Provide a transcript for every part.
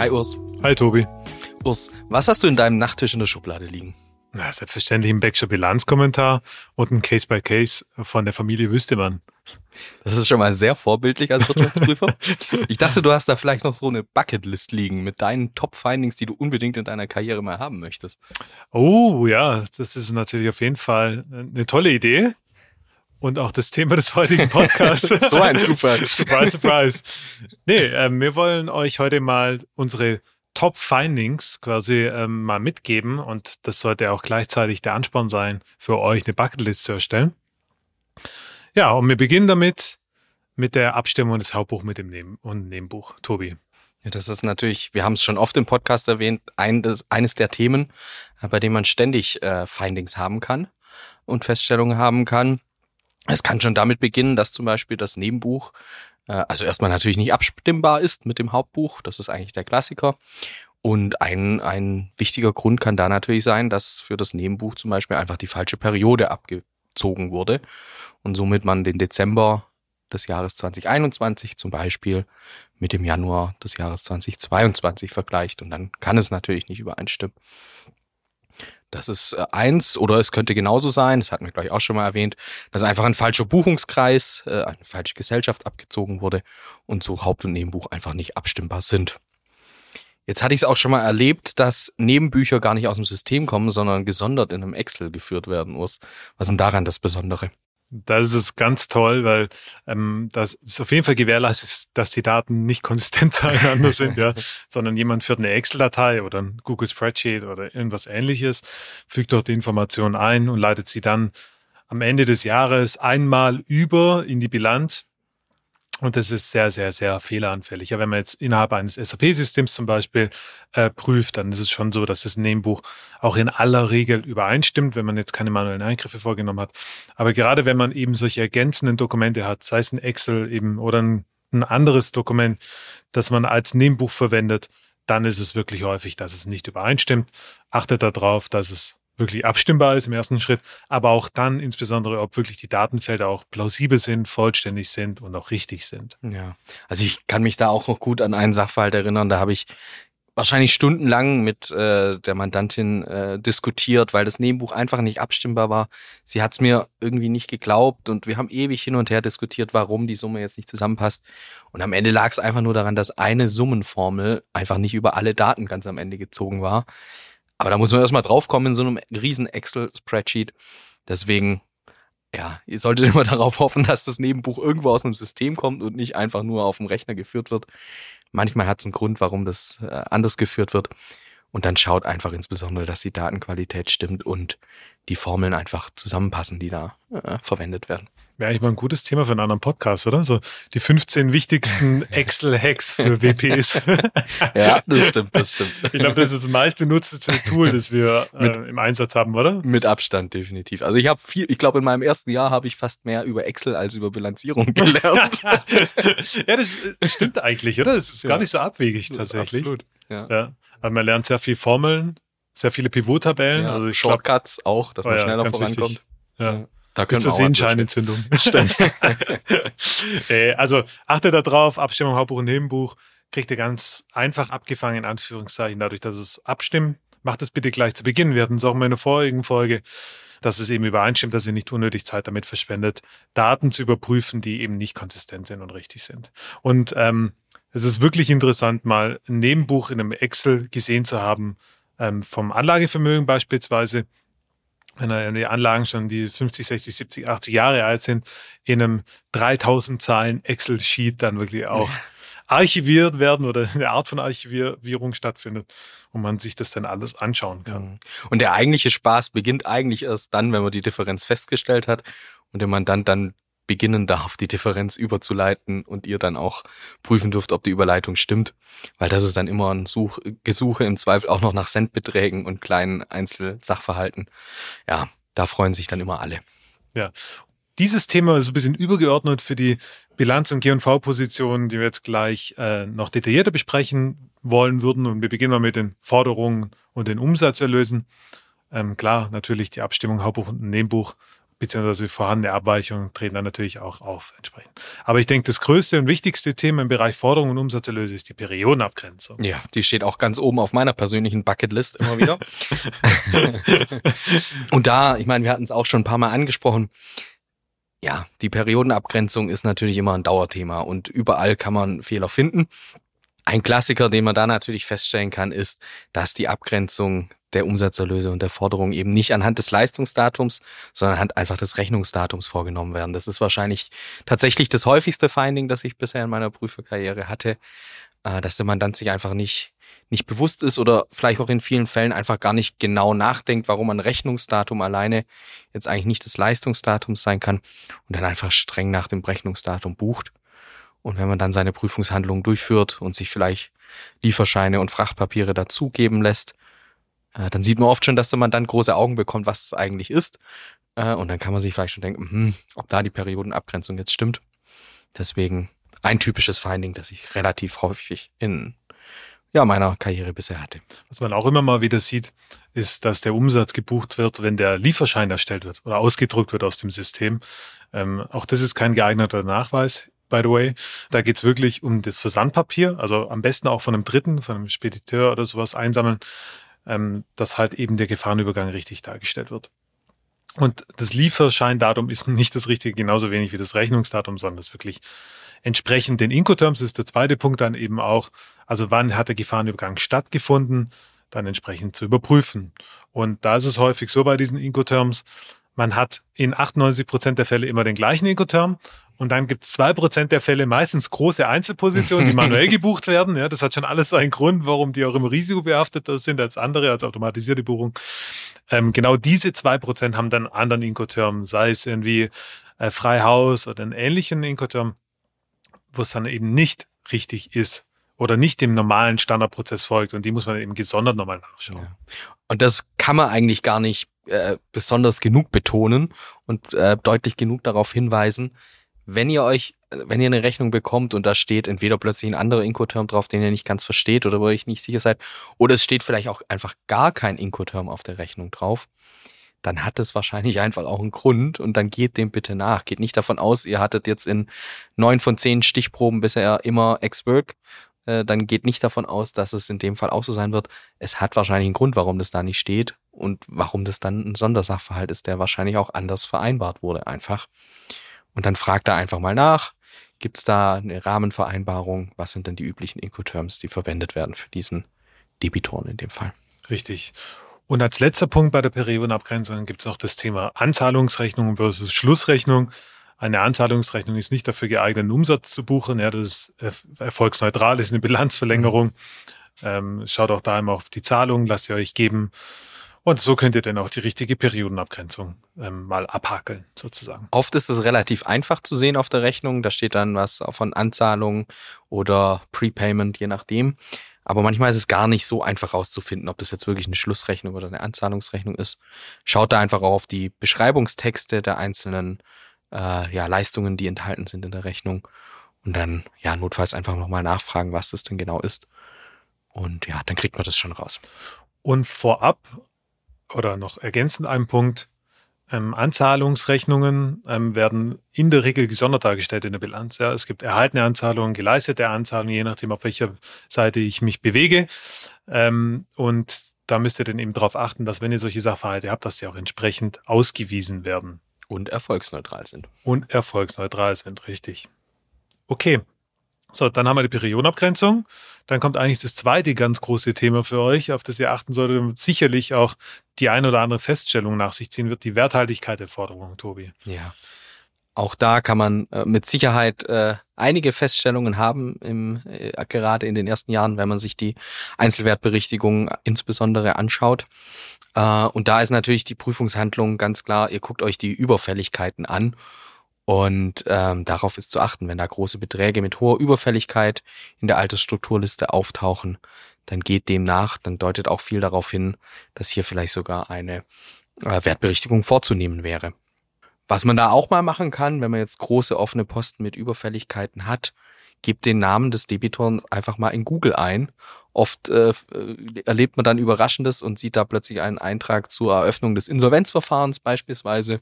Hi Urs. Hi Tobi. Urs, was hast du in deinem Nachttisch in der Schublade liegen? Na, selbstverständlich ein Backscher Bilanzkommentar und ein Case by Case von der Familie Wüstemann. Das ist schon mal sehr vorbildlich als Wirtschaftsprüfer. ich dachte, du hast da vielleicht noch so eine Bucketlist liegen mit deinen Top-Findings, die du unbedingt in deiner Karriere mal haben möchtest. Oh ja, das ist natürlich auf jeden Fall eine tolle Idee. Und auch das Thema des heutigen Podcasts. so ein Zufall. surprise, surprise. Nee, äh, wir wollen euch heute mal unsere Top-Findings quasi ähm, mal mitgeben und das sollte auch gleichzeitig der Ansporn sein, für euch eine Bucketlist zu erstellen. Ja, und wir beginnen damit mit der Abstimmung des Hauptbuch mit dem Neben und Nebenbuch. Tobi. Ja, das ist natürlich, wir haben es schon oft im Podcast erwähnt, ein, das, eines der Themen, äh, bei dem man ständig äh, Findings haben kann und Feststellungen haben kann. Es kann schon damit beginnen, dass zum Beispiel das Nebenbuch, äh, also erstmal natürlich nicht abstimmbar ist mit dem Hauptbuch, das ist eigentlich der Klassiker. Und ein, ein wichtiger Grund kann da natürlich sein, dass für das Nebenbuch zum Beispiel einfach die falsche Periode abgezogen wurde und somit man den Dezember des Jahres 2021 zum Beispiel mit dem Januar des Jahres 2022 vergleicht und dann kann es natürlich nicht übereinstimmen. Das ist äh, eins oder es könnte genauso sein, das hatten wir gleich auch schon mal erwähnt, dass einfach ein falscher Buchungskreis, äh, eine falsche Gesellschaft abgezogen wurde und so Haupt- und Nebenbuch einfach nicht abstimmbar sind. Jetzt hatte ich es auch schon mal erlebt, dass Nebenbücher gar nicht aus dem System kommen, sondern gesondert in einem Excel geführt werden muss. Was ist denn daran das Besondere? Das ist ganz toll, weil ähm, das ist auf jeden Fall gewährleistet, dass die Daten nicht konsistent zueinander sind, ja, sondern jemand führt eine Excel-Datei oder ein Google Spreadsheet oder irgendwas ähnliches, fügt dort die Informationen ein und leitet sie dann am Ende des Jahres einmal über in die Bilanz und das ist sehr, sehr, sehr fehleranfällig. Ja, wenn man jetzt innerhalb eines SAP-Systems zum Beispiel äh, prüft, dann ist es schon so, dass das Nebenbuch auch in aller Regel übereinstimmt, wenn man jetzt keine manuellen Eingriffe vorgenommen hat. Aber gerade wenn man eben solche ergänzenden Dokumente hat, sei es ein Excel eben oder ein, ein anderes Dokument, das man als Nebenbuch verwendet, dann ist es wirklich häufig, dass es nicht übereinstimmt. Achtet darauf, dass es wirklich abstimmbar ist im ersten Schritt, aber auch dann insbesondere, ob wirklich die Datenfelder auch plausibel sind, vollständig sind und auch richtig sind. Ja, also ich kann mich da auch noch gut an einen Sachverhalt erinnern, da habe ich wahrscheinlich stundenlang mit äh, der Mandantin äh, diskutiert, weil das Nebenbuch einfach nicht abstimmbar war. Sie hat es mir irgendwie nicht geglaubt und wir haben ewig hin und her diskutiert, warum die Summe jetzt nicht zusammenpasst. Und am Ende lag es einfach nur daran, dass eine Summenformel einfach nicht über alle Daten ganz am Ende gezogen war. Aber da muss man erstmal draufkommen in so einem riesen Excel-Spreadsheet. Deswegen, ja, ihr solltet immer darauf hoffen, dass das Nebenbuch irgendwo aus einem System kommt und nicht einfach nur auf dem Rechner geführt wird. Manchmal hat es einen Grund, warum das äh, anders geführt wird. Und dann schaut einfach insbesondere, dass die Datenqualität stimmt und die Formeln einfach zusammenpassen, die da äh, verwendet werden. Wäre eigentlich mal ein gutes Thema für einen anderen Podcast, oder? So die 15 wichtigsten Excel-Hacks für WPs. ja, das stimmt, das stimmt. Ich glaube, das ist das meist benutzte Tool, das wir äh, mit, im Einsatz haben, oder? Mit Abstand, definitiv. Also ich habe viel, ich glaube, in meinem ersten Jahr habe ich fast mehr über Excel als über Bilanzierung gelernt. ja, das stimmt eigentlich, oder? Das ist ja. gar nicht so abwegig tatsächlich. Absolut. Ja. ja. Also man lernt sehr viel Formeln, sehr viele Pivot-Tabellen. Ja, also Shortcuts glaub, auch, dass man oh, schneller vorankommt. Wichtig. Ja. Da Bis zur Sehenscheinentzündung. äh, also achtet darauf, Abstimmung, Hauptbuch und Nebenbuch kriegt ihr ganz einfach abgefangen, in Anführungszeichen, dadurch, dass es abstimmt. Macht es bitte gleich zu Beginn. Wir hatten es auch in meiner vorigen Folge, dass es eben übereinstimmt, dass ihr nicht unnötig Zeit damit verschwendet, Daten zu überprüfen, die eben nicht konsistent sind und richtig sind. Und ähm, es ist wirklich interessant, mal ein Nebenbuch in einem Excel gesehen zu haben, ähm, vom Anlagevermögen beispielsweise, wenn die Anlagen schon die 50, 60, 70, 80 Jahre alt sind, in einem 3000 Zahlen Excel-Sheet dann wirklich auch archiviert werden oder eine Art von Archivierung stattfindet und man sich das dann alles anschauen kann. Mhm. Und der eigentliche Spaß beginnt eigentlich erst dann, wenn man die Differenz festgestellt hat und der Mandant dann beginnen darf, die Differenz überzuleiten und ihr dann auch prüfen dürft, ob die Überleitung stimmt. Weil das ist dann immer ein Such Gesuche, im Zweifel auch noch nach Centbeträgen und kleinen Einzelsachverhalten. Ja, da freuen sich dann immer alle. Ja. Dieses Thema ist ein bisschen übergeordnet für die Bilanz- und G&V-Positionen, die wir jetzt gleich äh, noch detaillierter besprechen wollen würden. Und wir beginnen mal mit den Forderungen und den Umsatzerlösen. Ähm, klar, natürlich die Abstimmung Hauptbuch und Nebenbuch beziehungsweise vorhandene Abweichungen treten dann natürlich auch auf entsprechend. Aber ich denke, das größte und wichtigste Thema im Bereich Forderungen und Umsatzerlöse ist die Periodenabgrenzung. Ja, die steht auch ganz oben auf meiner persönlichen Bucketlist immer wieder. und da, ich meine, wir hatten es auch schon ein paar Mal angesprochen, ja, die Periodenabgrenzung ist natürlich immer ein Dauerthema und überall kann man Fehler finden. Ein Klassiker, den man da natürlich feststellen kann, ist, dass die Abgrenzung der Umsatzerlöse und der Forderung eben nicht anhand des Leistungsdatums, sondern anhand einfach des Rechnungsdatums vorgenommen werden. Das ist wahrscheinlich tatsächlich das häufigste Finding, das ich bisher in meiner Prüferkarriere hatte, äh, dass der Mandant sich einfach nicht, nicht bewusst ist oder vielleicht auch in vielen Fällen einfach gar nicht genau nachdenkt, warum ein Rechnungsdatum alleine jetzt eigentlich nicht das Leistungsdatum sein kann und dann einfach streng nach dem Rechnungsdatum bucht. Und wenn man dann seine Prüfungshandlungen durchführt und sich vielleicht Lieferscheine und Frachtpapiere dazugeben lässt, äh, dann sieht man oft schon, dass man dann große Augen bekommt, was das eigentlich ist. Äh, und dann kann man sich vielleicht schon denken, hm, ob da die Periodenabgrenzung jetzt stimmt. Deswegen ein typisches Finding, das ich relativ häufig in ja, meiner Karriere bisher hatte. Was man auch immer mal wieder sieht, ist, dass der Umsatz gebucht wird, wenn der Lieferschein erstellt wird oder ausgedruckt wird aus dem System. Ähm, auch das ist kein geeigneter Nachweis, by the way. Da geht's wirklich um das Versandpapier, also am besten auch von einem Dritten, von einem Spediteur oder sowas einsammeln ähm, dass halt eben der Gefahrenübergang richtig dargestellt wird. Und das Lieferscheindatum ist nicht das richtige, genauso wenig wie das Rechnungsdatum, sondern das wirklich entsprechend den Incoterms ist der zweite Punkt dann eben auch, also wann hat der Gefahrenübergang stattgefunden, dann entsprechend zu überprüfen. Und da ist es häufig so bei diesen Incoterms, man hat in 98 Prozent der Fälle immer den gleichen Incoterm und dann gibt es zwei Prozent der Fälle meistens große Einzelpositionen, die manuell gebucht werden. Ja, das hat schon alles einen Grund, warum die auch immer risikobehafteter sind als andere, als automatisierte Buchung. Ähm, genau diese zwei Prozent haben dann anderen Incoterm, sei es irgendwie äh, Freihaus oder einen ähnlichen Incoterm, wo es dann eben nicht richtig ist oder nicht dem normalen Standardprozess folgt. Und die muss man eben gesondert nochmal nachschauen. Ja. Und das kann man eigentlich gar nicht äh, besonders genug betonen und äh, deutlich genug darauf hinweisen, wenn ihr euch, wenn ihr eine Rechnung bekommt und da steht entweder plötzlich ein anderer Incoterm drauf, den ihr nicht ganz versteht oder wo ihr euch nicht sicher seid, oder es steht vielleicht auch einfach gar kein Incoterm auf der Rechnung drauf, dann hat es wahrscheinlich einfach auch einen Grund und dann geht dem bitte nach. Geht nicht davon aus, ihr hattet jetzt in neun von zehn Stichproben bisher immer Ex-Work. Äh, dann geht nicht davon aus, dass es in dem Fall auch so sein wird. Es hat wahrscheinlich einen Grund, warum das da nicht steht und warum das dann ein Sondersachverhalt ist, der wahrscheinlich auch anders vereinbart wurde einfach. Und dann fragt er einfach mal nach, gibt es da eine Rahmenvereinbarung, was sind denn die üblichen Incoterms, die verwendet werden für diesen Debitoren in dem Fall. Richtig. Und als letzter Punkt bei der Periodenabgrenzung gibt es noch das Thema Anzahlungsrechnung versus Schlussrechnung. Eine Anzahlungsrechnung ist nicht dafür geeignet, einen Umsatz zu buchen. Ja, das ist erfolgsneutral, ist eine Bilanzverlängerung. Ähm, schaut auch da immer auf die Zahlung, lasst ihr euch geben. Und so könnt ihr dann auch die richtige Periodenabgrenzung ähm, mal abhakeln, sozusagen. Oft ist es relativ einfach zu sehen auf der Rechnung. Da steht dann was von Anzahlung oder Prepayment, je nachdem. Aber manchmal ist es gar nicht so einfach rauszufinden, ob das jetzt wirklich eine Schlussrechnung oder eine Anzahlungsrechnung ist. Schaut da einfach auf die Beschreibungstexte der einzelnen äh, ja, Leistungen, die enthalten sind in der Rechnung. Und dann, ja, notfalls einfach nochmal nachfragen, was das denn genau ist. Und ja, dann kriegt man das schon raus. Und vorab oder noch ergänzend einen Punkt, ähm, Anzahlungsrechnungen ähm, werden in der Regel gesondert dargestellt in der Bilanz. Ja. Es gibt erhaltene Anzahlungen, geleistete Anzahlungen, je nachdem, auf welcher Seite ich mich bewege. Ähm, und da müsst ihr dann eben darauf achten, dass wenn ihr solche Sachverhalte habt, dass sie auch entsprechend ausgewiesen werden. Und erfolgsneutral sind. Und erfolgsneutral sind, richtig. Okay, so, dann haben wir die Periodenabgrenzung. Dann kommt eigentlich das zweite ganz große Thema für euch, auf das ihr achten solltet und sicherlich auch die ein oder andere Feststellung nach sich ziehen wird, die Werthaltigkeit der Forderung, Tobi. Ja. Auch da kann man äh, mit Sicherheit äh, einige Feststellungen haben, im, äh, gerade in den ersten Jahren, wenn man sich die Einzelwertberichtigung insbesondere anschaut. Und da ist natürlich die Prüfungshandlung ganz klar, ihr guckt euch die Überfälligkeiten an Und ähm, darauf ist zu achten, wenn da große Beträge mit hoher Überfälligkeit in der Altersstrukturliste auftauchen, dann geht dem nach, dann deutet auch viel darauf hin, dass hier vielleicht sogar eine äh, Wertberichtigung vorzunehmen wäre. Was man da auch mal machen kann, wenn man jetzt große offene Posten mit Überfälligkeiten hat, gibt den Namen des Debitoren einfach mal in Google ein. Oft äh, erlebt man dann Überraschendes und sieht da plötzlich einen Eintrag zur Eröffnung des Insolvenzverfahrens beispielsweise.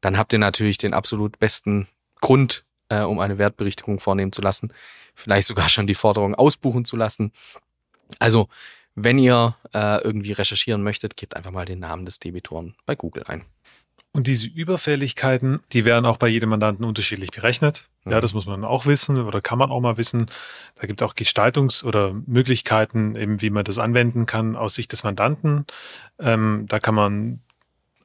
Dann habt ihr natürlich den absolut besten Grund, äh, um eine Wertberichtigung vornehmen zu lassen. Vielleicht sogar schon die Forderung ausbuchen zu lassen. Also, wenn ihr äh, irgendwie recherchieren möchtet, gebt einfach mal den Namen des Debitoren bei Google ein. Und diese Überfälligkeiten, die werden auch bei jedem Mandanten unterschiedlich berechnet. Ja, mhm. das muss man auch wissen oder kann man auch mal wissen. Da gibt es auch Gestaltungs- oder Möglichkeiten, eben wie man das anwenden kann aus Sicht des Mandanten. Ähm, da kann man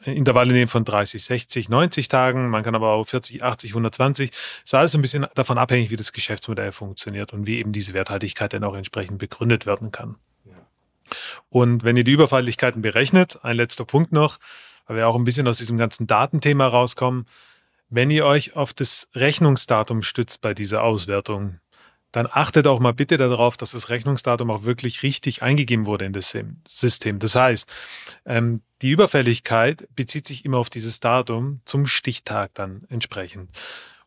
Intervalle nehmen von 30, 60, 90 Tagen. Man kann aber auch 40, 80, 120. Ist alles ein bisschen davon abhängig, wie das Geschäftsmodell funktioniert und wie eben diese Werthaltigkeit dann auch entsprechend begründet werden kann. Und wenn ihr die Überfälligkeiten berechnet, ein letzter Punkt noch, weil wir auch ein bisschen aus diesem ganzen Datenthema rauskommen. Wenn ihr euch auf das Rechnungsdatum stützt bei dieser Auswertung, dann achtet auch mal bitte darauf, dass das Rechnungsdatum auch wirklich richtig eingegeben wurde in das System. Das heißt, ähm, die Überfälligkeit bezieht sich immer auf dieses Datum zum Stichtag dann entsprechend.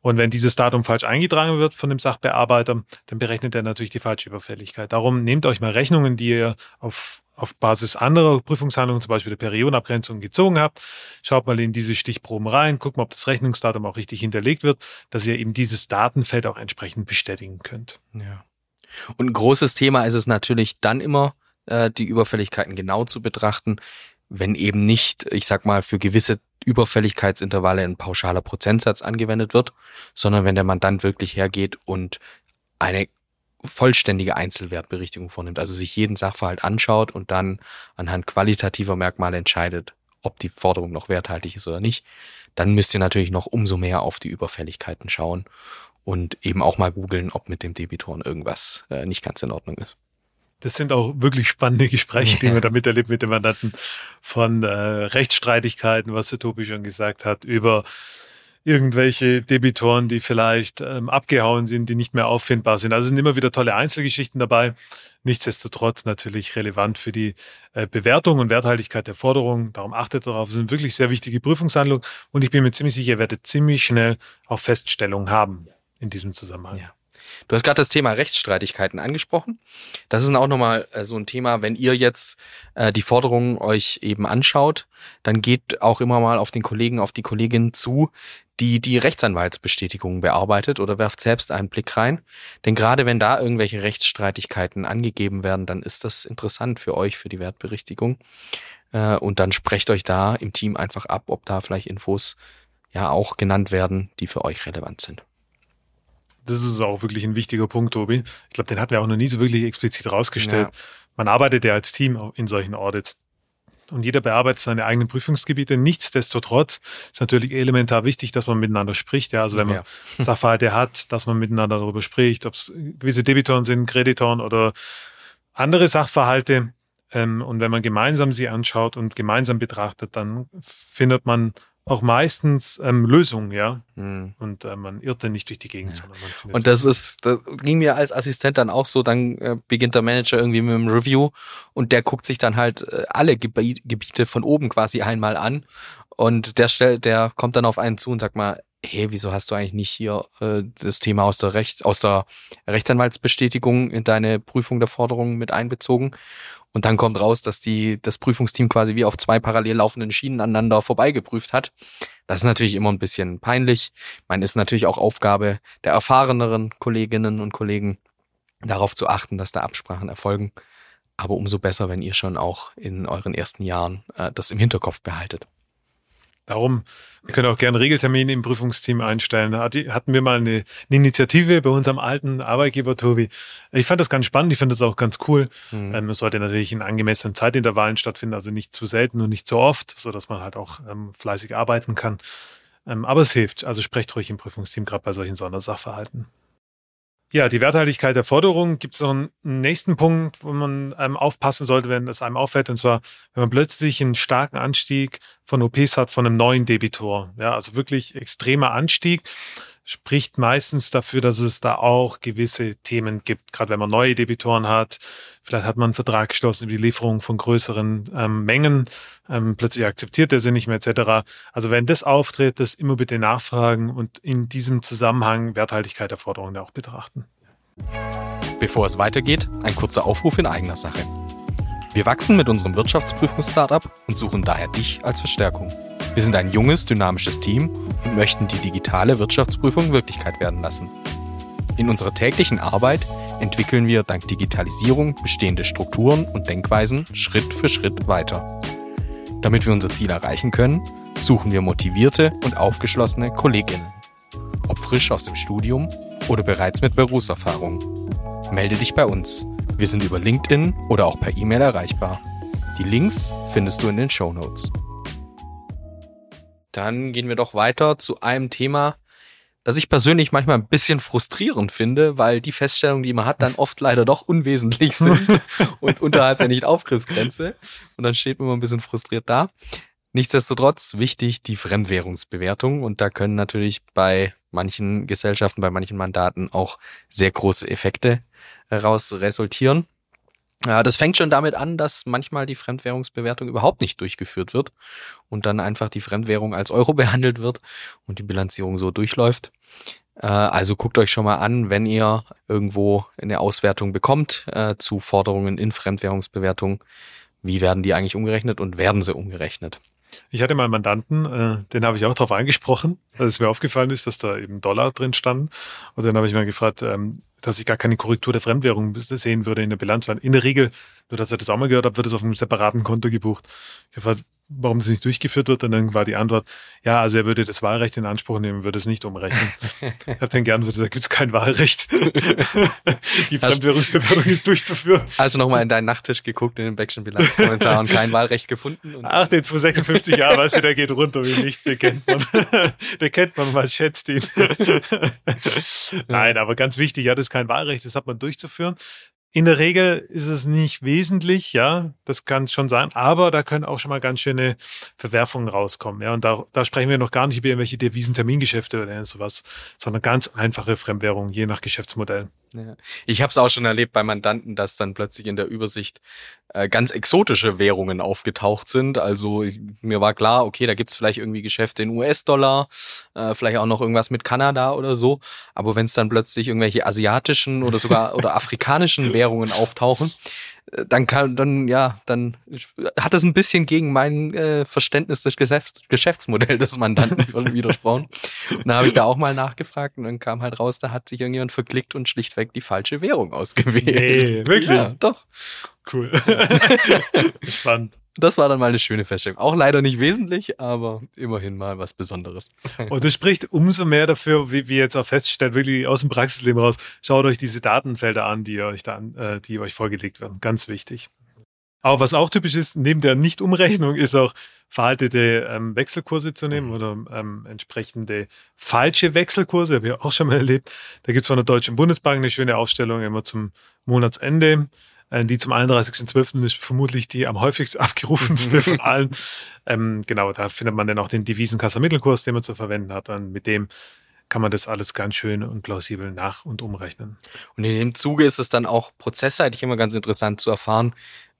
Und wenn dieses Datum falsch eingetragen wird von dem Sachbearbeiter, dann berechnet er natürlich die falsche Überfälligkeit. Darum nehmt euch mal Rechnungen, die ihr auf auf Basis anderer Prüfungshandlungen, zum Beispiel der Periodenabgrenzung, gezogen habt. Schaut mal in diese Stichproben rein, guckt mal, ob das Rechnungsdatum auch richtig hinterlegt wird, dass ihr eben dieses Datenfeld auch entsprechend bestätigen könnt. Ja. Und ein großes Thema ist es natürlich dann immer, äh, die Überfälligkeiten genau zu betrachten, wenn eben nicht, ich sag mal, für gewisse Überfälligkeitsintervalle ein pauschaler Prozentsatz angewendet wird, sondern wenn der Mandant wirklich hergeht und eine vollständige Einzelwertberichtigung vornimmt, also sich jeden Sachverhalt anschaut und dann anhand qualitativer Merkmale entscheidet, ob die Forderung noch werthaltig ist oder nicht, dann müsst ihr natürlich noch umso mehr auf die Überfälligkeiten schauen und eben auch mal googeln, ob mit dem Debitoren irgendwas äh, nicht ganz in Ordnung ist. Das sind auch wirklich spannende Gespräche, die man da miterlebt mit dem Mandanten von äh, Rechtsstreitigkeiten, was der Tobi schon gesagt hat, über irgendwelche Debitoren, die vielleicht ähm, abgehauen sind, die nicht mehr auffindbar sind. Also sind immer wieder tolle Einzelgeschichten dabei. Nichtsdestotrotz natürlich relevant für die äh, Bewertung und Werthaltigkeit der Forderungen. Darum achtet darauf. Das sind wirklich sehr wichtige Prüfungshandlungen und ich bin mir ziemlich sicher, ihr werdet ziemlich schnell auch Feststellungen haben in diesem Zusammenhang. Ja. Du hast gerade das Thema Rechtsstreitigkeiten angesprochen. Das ist auch nochmal äh, so ein Thema, wenn ihr jetzt äh, die Forderungen euch eben anschaut, dann geht auch immer mal auf den Kollegen, auf die Kollegin zu, die die Rechtsanwaltsbestätigung bearbeitet oder werft selbst einen Blick rein. Denn gerade wenn da irgendwelche Rechtsstreitigkeiten angegeben werden, dann ist das interessant für euch, für die Wertberichtigung. Äh, und dann sprecht euch da im Team einfach ab, ob da vielleicht Infos ja auch genannt werden, die für euch relevant sind. Das ist auch wirklich ein wichtiger Punkt, Tobi. Ich glaube, den hatten wir auch noch nie so wirklich explizit rausgestellt. Ja. Man arbeitet ja als Team in solchen Audits. Und jeder bearbeitet seine eigenen Prüfungsgebiete. Nichtsdestotrotz ist natürlich elementar wichtig, dass man miteinander spricht. Ja, also wenn man ja. Sachverhalte hat, dass man miteinander darüber spricht, ob es gewisse Debitoren sind, Kreditoren oder andere Sachverhalte. Ähm, und wenn man gemeinsam sie anschaut und gemeinsam betrachtet, dann findet man auch meistens ähm, Lösungen, ja. Mhm. Und äh, man irrt dann nicht durch die Gegend, ja. sondern man findet. Und das ist, das ging mir als Assistent dann auch so, dann äh, beginnt der Manager irgendwie mit einem Review und der guckt sich dann halt äh, alle Gebi Gebiete von oben quasi einmal an. Und der stellt, der kommt dann auf einen zu und sagt mal, hey, wieso hast du eigentlich nicht hier äh, das Thema aus der Recht, aus der Rechtsanwaltsbestätigung in deine Prüfung der Forderungen mit einbezogen? Und dann kommt raus, dass die, das Prüfungsteam quasi wie auf zwei parallel laufenden Schienen aneinander vorbeigeprüft hat. Das ist natürlich immer ein bisschen peinlich. Ich meine, ist natürlich auch Aufgabe der erfahreneren Kolleginnen und Kollegen, darauf zu achten, dass da Absprachen erfolgen. Aber umso besser, wenn ihr schon auch in euren ersten Jahren äh, das im Hinterkopf behaltet. Darum, wir können auch gerne Regeltermine im Prüfungsteam einstellen. Hatten wir mal eine, eine, Initiative bei unserem alten Arbeitgeber, Tobi. Ich fand das ganz spannend, ich finde das auch ganz cool. Mhm. Ähm, es sollte natürlich in angemessenen Zeitintervallen stattfinden, also nicht zu selten und nicht zu oft, so dass man halt auch ähm, fleißig arbeiten kann. Ähm, aber es hilft, also sprecht ruhig im Prüfungsteam, gerade bei solchen Sondersachverhalten. Ja, die Werthaltigkeit der Forderung gibt es noch einen nächsten Punkt, wo man einem aufpassen sollte, wenn es einem auffällt. Und zwar, wenn man plötzlich einen starken Anstieg von OPs hat von einem neuen Debitor. Ja, also wirklich extremer Anstieg spricht meistens dafür, dass es da auch gewisse Themen gibt, gerade wenn man neue Debitoren hat. Vielleicht hat man einen Vertrag geschlossen über die Lieferung von größeren ähm, Mengen, ähm, plötzlich akzeptiert er sie nicht mehr etc. Also wenn das auftritt, das immer bitte nachfragen und in diesem Zusammenhang Werthaltigkeit der Forderungen auch betrachten. Bevor es weitergeht, ein kurzer Aufruf in eigener Sache. Wir wachsen mit unserem Wirtschaftsprüfungs-Startup und suchen daher dich als Verstärkung. Wir sind ein junges, dynamisches Team und möchten die digitale Wirtschaftsprüfung Wirklichkeit werden lassen. In unserer täglichen Arbeit entwickeln wir dank Digitalisierung bestehende Strukturen und Denkweisen Schritt für Schritt weiter. Damit wir unser Ziel erreichen können, suchen wir motivierte und aufgeschlossene Kolleginnen. Ob frisch aus dem Studium oder bereits mit Berufserfahrung. Melde dich bei uns. Wir sind über LinkedIn oder auch per E-Mail erreichbar. Die Links findest du in den Show Notes. Dann gehen wir doch weiter zu einem Thema, das ich persönlich manchmal ein bisschen frustrierend finde, weil die Feststellungen, die man hat, dann oft leider doch unwesentlich sind und unterhalb der Nicht-Aufgriffsgrenze. Und dann steht man immer ein bisschen frustriert da. Nichtsdestotrotz wichtig die Fremdwährungsbewertung und da können natürlich bei manchen Gesellschaften, bei manchen Mandaten auch sehr große Effekte heraus resultieren. Ja, das fängt schon damit an, dass manchmal die Fremdwährungsbewertung überhaupt nicht durchgeführt wird und dann einfach die Fremdwährung als Euro behandelt wird und die Bilanzierung so durchläuft. Äh, also guckt euch schon mal an, wenn ihr irgendwo eine Auswertung bekommt äh, zu Forderungen in Fremdwährungsbewertung, wie werden die eigentlich umgerechnet und werden sie umgerechnet? Ich hatte mal einen Mandanten, äh, den habe ich auch darauf angesprochen, als es mir aufgefallen ist, dass da eben Dollar drin stand. Und dann habe ich mal gefragt, ähm, dass ich gar keine Korrektur der Fremdwährung sehen würde in der Bilanz, weil in der Regel, nur dass er das auch mal gehört hat, wird es auf einem separaten Konto gebucht. Ich habe warum es nicht durchgeführt wird. Und dann war die Antwort, ja, also er würde das Wahlrecht in Anspruch nehmen, würde es nicht umrechnen. ich habe dann gern würde, da gibt es kein Wahlrecht. die Fremdwährungsbewertung ist durchzuführen. Also nochmal in deinen Nachttisch geguckt, in den Backschen Bilanzkommentar und kein Wahlrecht gefunden. Ach, den 256 Jahre, weißt du, der geht runter wie nichts, den kennt man. den kennt man, man schätzt ihn. Nein, aber ganz wichtig, ja, das ist kein Wahlrecht, das hat man durchzuführen. In der Regel ist es nicht wesentlich, ja, das kann schon sein, aber da können auch schon mal ganz schöne Verwerfungen rauskommen, ja, und da, da sprechen wir noch gar nicht über irgendwelche Devisentermingeschäfte oder sowas, sondern ganz einfache Fremdwährungen, je nach Geschäftsmodell. Ja. Ich habe es auch schon erlebt bei Mandanten, dass dann plötzlich in der Übersicht äh, ganz exotische Währungen aufgetaucht sind. Also ich, mir war klar, okay, da gibt's vielleicht irgendwie Geschäfte in US-Dollar, äh, vielleicht auch noch irgendwas mit Kanada oder so. Aber wenn es dann plötzlich irgendwelche asiatischen oder sogar oder afrikanischen Währungen auftauchen, dann kann, dann, ja, dann hat es ein bisschen gegen mein äh, Verständnis des Geschäfts Geschäftsmodells des Mandanten widersprochen. Und da habe ich da auch mal nachgefragt und dann kam halt raus, da hat sich irgendjemand verklickt und schlichtweg die falsche Währung ausgewählt. Nee, wirklich? Ja, doch. Cool. Spannend. Das war dann mal eine schöne Feststellung. Auch leider nicht wesentlich, aber immerhin mal was Besonderes. Und das spricht umso mehr dafür, wie wir jetzt auch feststellen, wirklich aus dem Praxisleben raus. Schaut euch diese Datenfelder an, die euch da, äh, die euch vorgelegt werden. Ganz wichtig. Aber was auch typisch ist, neben der Nichtumrechnung, ist auch veraltete ähm, Wechselkurse zu nehmen oder ähm, entsprechende falsche Wechselkurse, habe ich auch schon mal erlebt. Da gibt es von der Deutschen Bundesbank eine schöne Aufstellung immer zum Monatsende. Äh, die zum 31.12. ist vermutlich die am häufigst abgerufenste von allen. Ähm, genau, da findet man dann auch den Devisenkasser-Mittelkurs, den man zu verwenden hat. Und mit dem kann man das alles ganz schön und plausibel nach- und umrechnen. Und in dem Zuge ist es dann auch prozessseitig immer ganz interessant zu erfahren,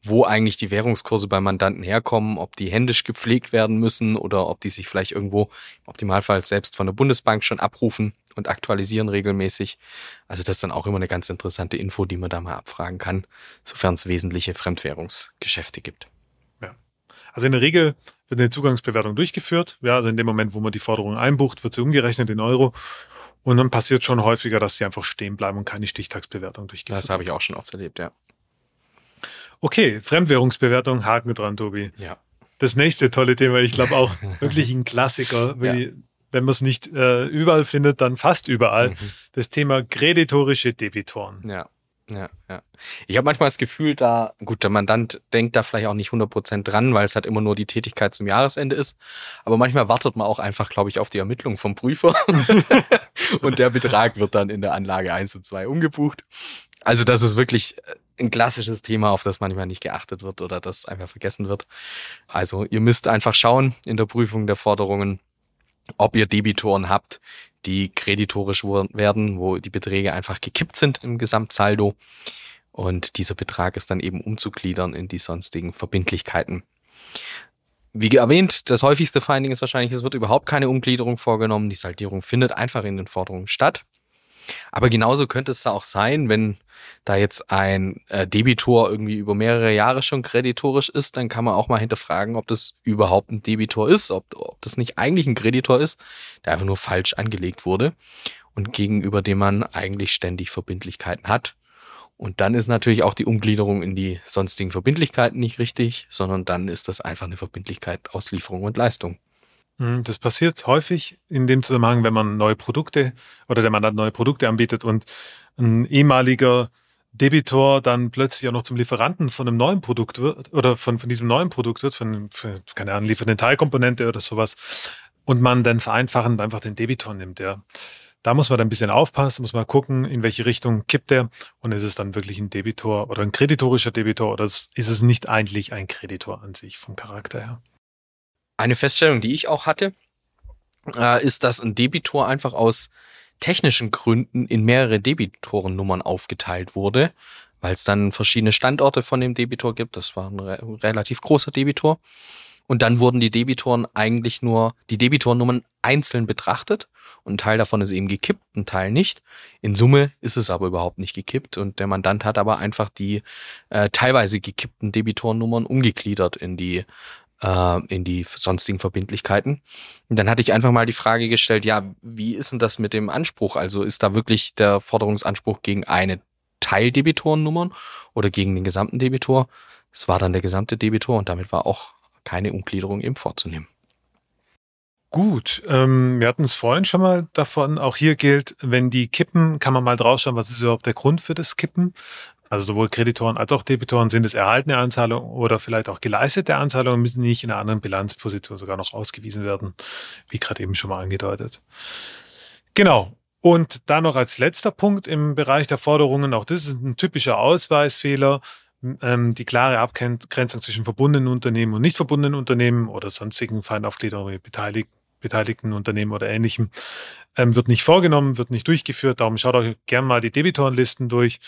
wo eigentlich die Währungskurse bei Mandanten herkommen, ob die händisch gepflegt werden müssen oder ob die sich vielleicht irgendwo im Optimalfall selbst von der Bundesbank schon abrufen und aktualisieren regelmäßig. Also das ist dann auch immer eine ganz interessante Info, die man da mal abfragen kann, sofern es wesentliche Fremdwährungsgeschäfte gibt. Ja. Also in der Regel wird eine Zugangsbewertung durchgeführt. Ja, also in dem Moment, wo man die Forderung einbucht, wird sie umgerechnet in Euro. Und dann passiert schon häufiger, dass sie einfach stehen bleiben und keine Stichtagsbewertung durchgeführt Das habe ich auch schon oft erlebt, ja. Okay, Fremdwährungsbewertung, Haken dran, Tobi. Ja. Das nächste tolle Thema, ich glaube auch wirklich ein Klassiker, ja. Wenn man es nicht äh, überall findet, dann fast überall. Mhm. Das Thema kreditorische Debitoren. Ja. Ja, ja. Ich habe manchmal das Gefühl, da, gut, der Mandant denkt da vielleicht auch nicht 100% dran, weil es halt immer nur die Tätigkeit zum Jahresende ist. Aber manchmal wartet man auch einfach, glaube ich, auf die Ermittlung vom Prüfer. und der Betrag wird dann in der Anlage 1 und 2 umgebucht. Also das ist wirklich ein klassisches Thema, auf das manchmal nicht geachtet wird oder das einfach vergessen wird. Also ihr müsst einfach schauen in der Prüfung der Forderungen, ob ihr Debitoren habt, die kreditorisch werden, wo die Beträge einfach gekippt sind im Gesamtsaldo. Und dieser Betrag ist dann eben umzugliedern in die sonstigen Verbindlichkeiten. Wie erwähnt, das häufigste Finding ist wahrscheinlich, es wird überhaupt keine Umgliederung vorgenommen. Die Saldierung findet einfach in den Forderungen statt. Aber genauso könnte es auch sein, wenn da jetzt ein äh, Debitor irgendwie über mehrere Jahre schon kreditorisch ist, dann kann man auch mal hinterfragen, ob das überhaupt ein Debitor ist, ob, ob das nicht eigentlich ein Kreditor ist, der einfach nur falsch angelegt wurde und gegenüber dem man eigentlich ständig Verbindlichkeiten hat. Und dann ist natürlich auch die Umgliederung in die sonstigen Verbindlichkeiten nicht richtig, sondern dann ist das einfach eine Verbindlichkeit aus Lieferung und Leistung. Hm, das passiert häufig in dem Zusammenhang, wenn man neue Produkte oder der Mandant neue Produkte anbietet und ein ehemaliger Debitor dann plötzlich auch noch zum Lieferanten von einem neuen Produkt wird oder von, von diesem neuen Produkt wird, von, für, keine Ahnung, liefernde Teilkomponente oder sowas und man dann vereinfachend einfach den Debitor nimmt, ja. Da muss man dann ein bisschen aufpassen, muss man gucken, in welche Richtung kippt der und ist es dann wirklich ein Debitor oder ein kreditorischer Debitor oder ist es nicht eigentlich ein Kreditor an sich vom Charakter her? Eine Feststellung, die ich auch hatte, äh, ist, dass ein Debitor einfach aus technischen Gründen in mehrere Debitorennummern aufgeteilt wurde, weil es dann verschiedene Standorte von dem Debitor gibt. Das war ein re relativ großer Debitor. Und dann wurden die Debitoren eigentlich nur, die Debitornummern einzeln betrachtet. Und ein Teil davon ist eben gekippt, ein Teil nicht. In Summe ist es aber überhaupt nicht gekippt. Und der Mandant hat aber einfach die äh, teilweise gekippten Debitornummern umgegliedert in die äh, in die sonstigen Verbindlichkeiten. Und dann hatte ich einfach mal die Frage gestellt, ja, wie ist denn das mit dem Anspruch? Also ist da wirklich der Forderungsanspruch gegen eine Teildebitorennummern oder gegen den gesamten Debitor? Es war dann der gesamte Debitor und damit war auch keine Umgliederung eben vorzunehmen. Gut, ähm, wir hatten es vorhin schon mal davon. Auch hier gilt, wenn die kippen, kann man mal drauf schauen, was ist überhaupt der Grund für das Kippen. Also sowohl Kreditoren als auch Debitoren sind es erhaltene Anzahlungen oder vielleicht auch geleistete Anzahlungen, müssen nicht in einer anderen Bilanzposition sogar noch ausgewiesen werden, wie gerade eben schon mal angedeutet. Genau. Und dann noch als letzter Punkt im Bereich der Forderungen, auch das ist ein typischer Ausweisfehler, ähm, die klare Abgrenzung zwischen verbundenen Unternehmen und nicht verbundenen Unternehmen oder sonstigen Feindaufgliederungen beteiligt, beteiligten Unternehmen oder ähnlichem, ähm, wird nicht vorgenommen, wird nicht durchgeführt. Darum schaut euch gerne mal die Debitorenlisten durch.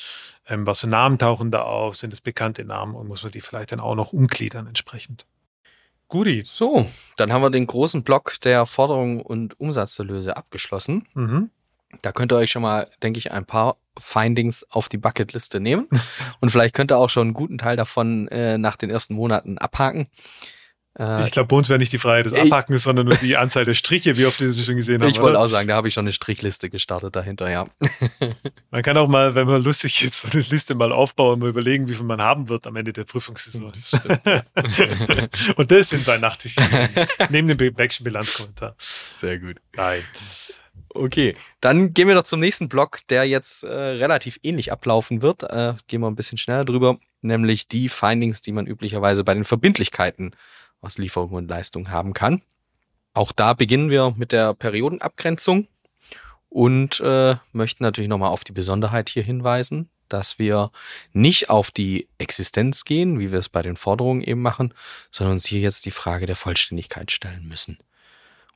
Ähm, was für Namen tauchen da auf? Sind es bekannte Namen und muss man die vielleicht dann auch noch umgliedern entsprechend? Guti. So, dann haben wir den großen Block der Forderungen und Umsatzerlöse abgeschlossen. Mhm. Da könnt ihr euch schon mal, denke ich, ein paar Findings auf die Bucketliste nehmen. und vielleicht könnt ihr auch schon einen guten Teil davon äh, nach den ersten Monaten abhaken. Äh, ich glaube, bei uns wäre nicht die Freiheit des Abhackens, sondern nur die Anzahl der Striche, wie oft wir sie schon gesehen haben. Ich wollte auch sagen, da habe ich schon eine Strichliste gestartet dahinter, ja. Man kann auch mal, wenn man lustig ist, so eine Liste mal aufbauen und mal überlegen, wie viel man haben wird am Ende der Prüfungssaison. und das sind sein Nachtisch. Neben dem Backschen-Bilanzkommentar. Sehr gut. Nein. Okay, dann gehen wir doch zum nächsten Block, der jetzt äh, relativ ähnlich ablaufen wird. Äh, gehen wir ein bisschen schneller drüber, nämlich die Findings, die man üblicherweise bei den Verbindlichkeiten was Lieferung und Leistung haben kann. Auch da beginnen wir mit der Periodenabgrenzung und äh, möchten natürlich nochmal auf die Besonderheit hier hinweisen, dass wir nicht auf die Existenz gehen, wie wir es bei den Forderungen eben machen, sondern uns hier jetzt die Frage der Vollständigkeit stellen müssen.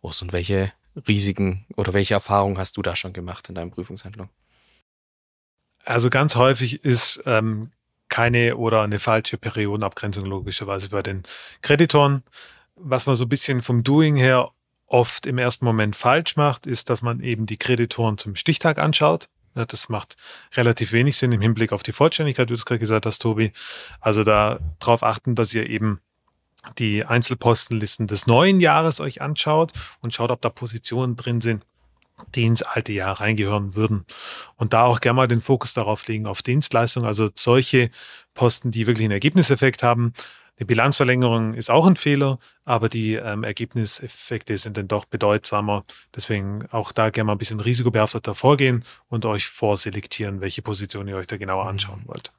Urs, und welche Risiken oder welche Erfahrungen hast du da schon gemacht in deinem Prüfungshandlung? Also ganz häufig ist ähm, keine oder eine falsche Periodenabgrenzung logischerweise bei den Kreditoren. Was man so ein bisschen vom Doing her oft im ersten Moment falsch macht, ist, dass man eben die Kreditoren zum Stichtag anschaut. Ja, das macht relativ wenig Sinn im Hinblick auf die Vollständigkeit, wie du es gerade gesagt hast, Tobi. Also da darauf achten, dass ihr eben die Einzelpostenlisten des neuen Jahres euch anschaut und schaut, ob da Positionen drin sind, die ins alte Jahr reingehören würden. Und da auch gerne mal den Fokus darauf legen, auf Dienstleistungen, also solche Posten, die wirklich einen Ergebniseffekt haben. Eine Bilanzverlängerung ist auch ein Fehler, aber die ähm, Ergebniseffekte sind dann doch bedeutsamer. Deswegen auch da gerne mal ein bisschen risikobehafteter vorgehen und euch vorselektieren, welche Position ihr euch da genauer anschauen mhm. wollt.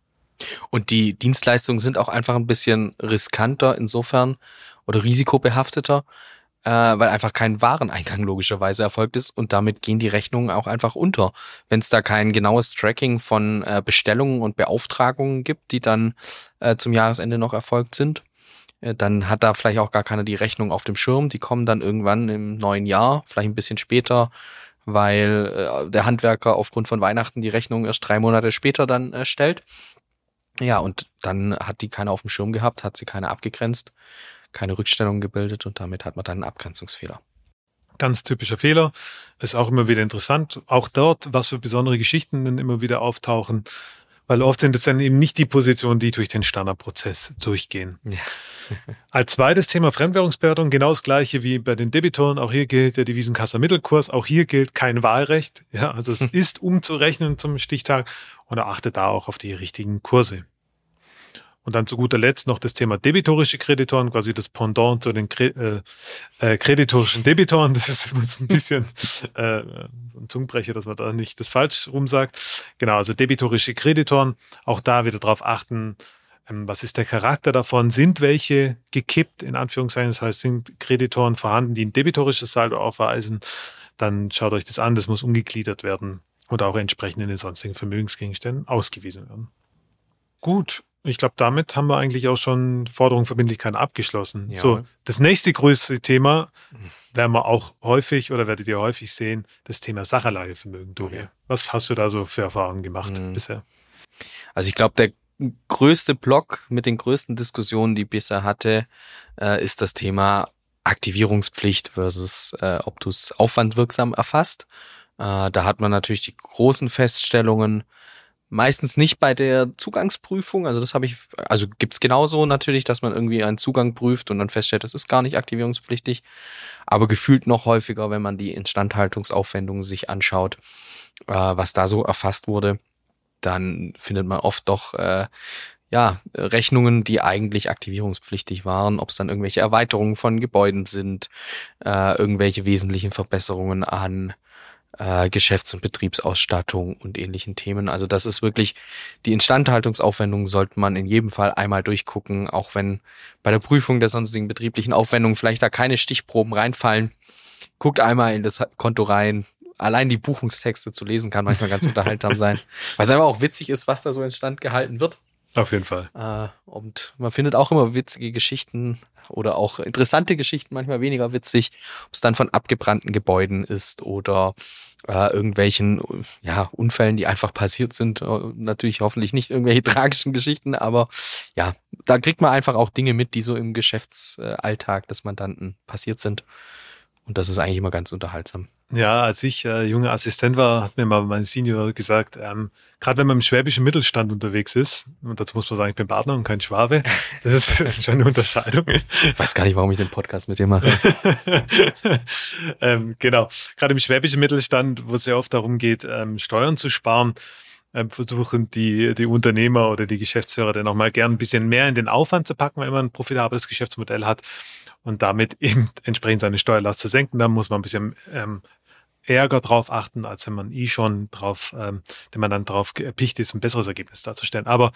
Und die Dienstleistungen sind auch einfach ein bisschen riskanter insofern oder risikobehafteter, äh, weil einfach kein Wareneingang logischerweise erfolgt ist und damit gehen die Rechnungen auch einfach unter. Wenn es da kein genaues Tracking von äh, Bestellungen und Beauftragungen gibt, die dann äh, zum Jahresende noch erfolgt sind, äh, dann hat da vielleicht auch gar keiner die Rechnung auf dem Schirm. Die kommen dann irgendwann im neuen Jahr, vielleicht ein bisschen später, weil äh, der Handwerker aufgrund von Weihnachten die Rechnung erst drei Monate später dann stellt. Ja, und dann hat die keiner auf dem Schirm gehabt, hat sie keiner abgegrenzt keine Rückstellung gebildet und damit hat man dann einen Abgrenzungsfehler. Ganz typischer Fehler. Ist auch immer wieder interessant. Auch dort, was für besondere Geschichten dann immer wieder auftauchen. Weil oft sind es dann eben nicht die Positionen, die durch den Standardprozess durchgehen. Ja. Als zweites Thema Fremdwährungsbewertung, genau das gleiche wie bei den Debitoren. Auch hier gilt der Devisenkasser-Mittelkurs. Auch hier gilt kein Wahlrecht. Ja, also es ist umzurechnen zum Stichtag und er achtet da auch auf die richtigen Kurse. Und dann zu guter Letzt noch das Thema debitorische Kreditoren, quasi das Pendant zu den äh, äh, kreditorischen Debitoren. Das ist immer so ein bisschen äh, ein Zungenbrecher, dass man da nicht das falsch rumsagt. Genau, also debitorische Kreditoren, auch da wieder darauf achten, ähm, was ist der Charakter davon? Sind welche gekippt, in Anführungszeichen? Das heißt, sind Kreditoren vorhanden, die ein debitorisches Saldo aufweisen? Dann schaut euch das an, das muss umgegliedert werden und auch entsprechend in den sonstigen Vermögensgegenständen ausgewiesen werden. Gut, ich glaube, damit haben wir eigentlich auch schon Forderung Verbindlichkeit abgeschlossen. Ja. So, das nächste größte Thema werden wir auch häufig oder werdet ihr häufig sehen, das Thema Sachanlagevermögen, Tobi. Ja. Was hast du da so für Erfahrungen gemacht mhm. bisher? Also ich glaube, der größte Block mit den größten Diskussionen, die bisher hatte, äh, ist das Thema Aktivierungspflicht versus äh, ob du es aufwandwirksam erfasst. Äh, da hat man natürlich die großen Feststellungen, Meistens nicht bei der Zugangsprüfung. Also das habe ich, also gibt's genauso natürlich, dass man irgendwie einen Zugang prüft und dann feststellt, das ist gar nicht aktivierungspflichtig. Aber gefühlt noch häufiger, wenn man die Instandhaltungsaufwendungen sich anschaut, äh, was da so erfasst wurde, dann findet man oft doch äh, ja, Rechnungen, die eigentlich aktivierungspflichtig waren, ob es dann irgendwelche Erweiterungen von Gebäuden sind, äh, irgendwelche wesentlichen Verbesserungen an äh, Geschäfts- und Betriebsausstattung und ähnlichen Themen. Also das ist wirklich, die Instandhaltungsaufwendungen sollte man in jedem Fall einmal durchgucken, auch wenn bei der Prüfung der sonstigen betrieblichen Aufwendungen vielleicht da keine Stichproben reinfallen. Guckt einmal in das Konto rein. Allein die Buchungstexte zu lesen kann manchmal ganz unterhaltsam sein. Was einfach auch witzig ist, was da so instand gehalten wird. Auf jeden Fall. Äh, und man findet auch immer witzige Geschichten oder auch interessante Geschichten, manchmal weniger witzig, ob es dann von abgebrannten Gebäuden ist oder äh, irgendwelchen ja, Unfällen, die einfach passiert sind. Äh, natürlich hoffentlich nicht irgendwelche tragischen Geschichten, aber ja, da kriegt man einfach auch Dinge mit, die so im Geschäftsalltag des Mandanten passiert sind. Und das ist eigentlich immer ganz unterhaltsam. Ja, als ich äh, junger Assistent war, hat mir mal mein Senior gesagt, ähm, gerade wenn man im schwäbischen Mittelstand unterwegs ist, und dazu muss man sagen, ich bin Partner und kein Schwabe, das ist, das ist schon eine Unterscheidung. Ich weiß gar nicht, warum ich den Podcast mit dir mache. ähm, genau, gerade im schwäbischen Mittelstand, wo es sehr oft darum geht, ähm, Steuern zu sparen, ähm, versuchen die, die Unternehmer oder die Geschäftsführer dann auch mal gern ein bisschen mehr in den Aufwand zu packen, wenn man ein profitables Geschäftsmodell hat und damit eben entsprechend seine Steuerlast zu senken. Da muss man ein bisschen ähm, Ärger drauf achten, als wenn man eh schon drauf, ähm, wenn man dann drauf erpicht ist, ein besseres Ergebnis darzustellen. Aber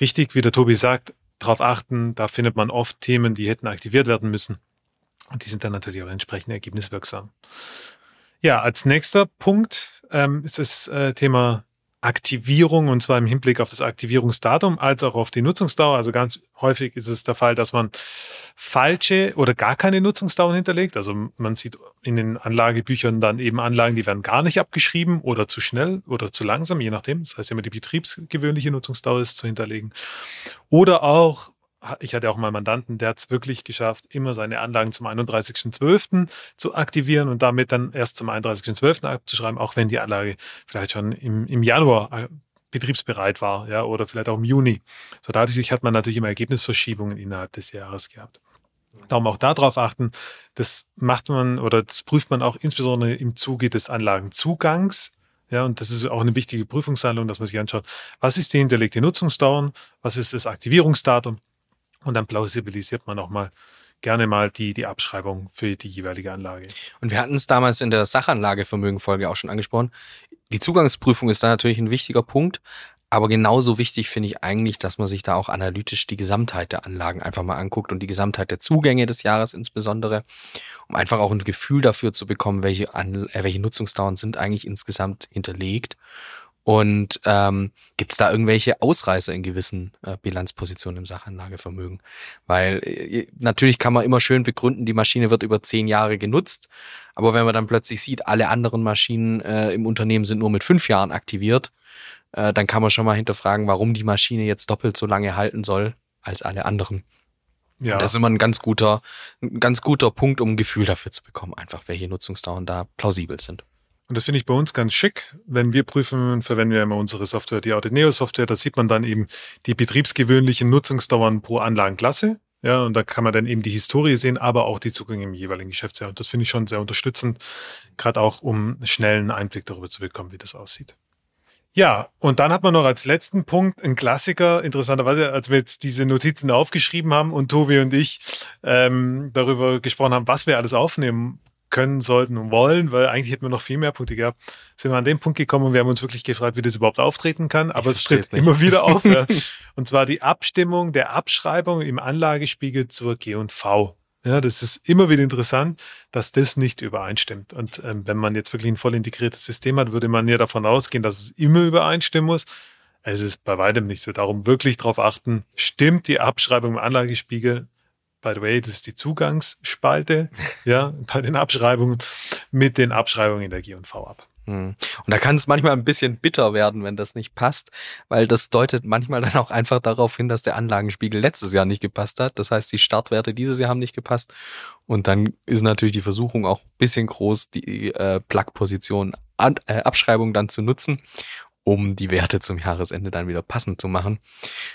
richtig, wie der Tobi sagt, drauf achten, da findet man oft Themen, die hätten aktiviert werden müssen. Und die sind dann natürlich auch entsprechend ergebniswirksam. Ja, als nächster Punkt ähm, ist das äh, Thema Aktivierung und zwar im Hinblick auf das Aktivierungsdatum als auch auf die Nutzungsdauer. Also ganz häufig ist es der Fall, dass man falsche oder gar keine Nutzungsdauer hinterlegt. Also man sieht in den Anlagebüchern dann eben Anlagen, die werden gar nicht abgeschrieben oder zu schnell oder zu langsam, je nachdem. Das heißt immer die betriebsgewöhnliche Nutzungsdauer ist zu hinterlegen. Oder auch ich hatte auch mal einen Mandanten, der hat es wirklich geschafft, immer seine Anlagen zum 31.12. zu aktivieren und damit dann erst zum 31.12. abzuschreiben, auch wenn die Anlage vielleicht schon im, im Januar äh, betriebsbereit war, ja, oder vielleicht auch im Juni. So dadurch hat man natürlich immer Ergebnisverschiebungen innerhalb des Jahres gehabt. Darum auch darauf achten, das macht man oder das prüft man auch insbesondere im Zuge des Anlagenzugangs. Ja, und das ist auch eine wichtige Prüfungshandlung, dass man sich anschaut, was ist die hinterlegte Nutzungsdauer, was ist das Aktivierungsdatum Und dann plausibilisiert man auch mal gerne mal die, die Abschreibung für die jeweilige Anlage. Und wir hatten es damals in der Sachanlagevermögenfolge auch schon angesprochen. Die Zugangsprüfung ist da natürlich ein wichtiger Punkt, aber genauso wichtig finde ich eigentlich, dass man sich da auch analytisch die Gesamtheit der Anlagen einfach mal anguckt und die Gesamtheit der Zugänge des Jahres insbesondere, um einfach auch ein Gefühl dafür zu bekommen, welche, An äh, welche Nutzungsdauern sind eigentlich insgesamt hinterlegt. Und ähm, gibt es da irgendwelche Ausreißer in gewissen äh, Bilanzpositionen im Sachanlagevermögen? Weil äh, natürlich kann man immer schön begründen, die Maschine wird über zehn Jahre genutzt, aber wenn man dann plötzlich sieht, alle anderen Maschinen äh, im Unternehmen sind nur mit fünf Jahren aktiviert, äh, dann kann man schon mal hinterfragen, warum die Maschine jetzt doppelt so lange halten soll als alle anderen. Ja. Das ist immer ein ganz guter, ein ganz guter Punkt, um ein Gefühl dafür zu bekommen, einfach welche Nutzungsdauern da plausibel sind. Und das finde ich bei uns ganz schick. Wenn wir prüfen, verwenden wir immer unsere Software, die Audineo Software. Da sieht man dann eben die betriebsgewöhnlichen Nutzungsdauern pro Anlagenklasse. Ja, und da kann man dann eben die Historie sehen, aber auch die Zugänge im jeweiligen Geschäftsjahr. Und das finde ich schon sehr unterstützend, gerade auch um schnellen Einblick darüber zu bekommen, wie das aussieht. Ja, und dann hat man noch als letzten Punkt einen Klassiker, interessanterweise, als wir jetzt diese Notizen aufgeschrieben haben und Tobi und ich ähm, darüber gesprochen haben, was wir alles aufnehmen können, sollten und wollen, weil eigentlich hätten wir noch viel mehr Punkte gehabt, sind wir an den Punkt gekommen und wir haben uns wirklich gefragt, wie das überhaupt auftreten kann. Aber ich es tritt immer wieder auf. ja. Und zwar die Abstimmung der Abschreibung im Anlagespiegel zur G&V. Ja, das ist immer wieder interessant, dass das nicht übereinstimmt. Und ähm, wenn man jetzt wirklich ein voll integriertes System hat, würde man ja davon ausgehen, dass es immer übereinstimmen muss. Es ist bei weitem nicht so. Darum wirklich darauf achten, stimmt die Abschreibung im Anlagespiegel, by the way, das ist die Zugangsspalte, ja, bei den Abschreibungen mit den Abschreibungen in der G&V ab. Hm. Und da kann es manchmal ein bisschen bitter werden, wenn das nicht passt, weil das deutet manchmal dann auch einfach darauf hin, dass der Anlagenspiegel letztes Jahr nicht gepasst hat. Das heißt, die Startwerte dieses Jahr haben nicht gepasst. Und dann ist natürlich die Versuchung auch ein bisschen groß, die äh, Plug-Position äh, Abschreibung dann zu nutzen, um die Werte zum Jahresende dann wieder passend zu machen.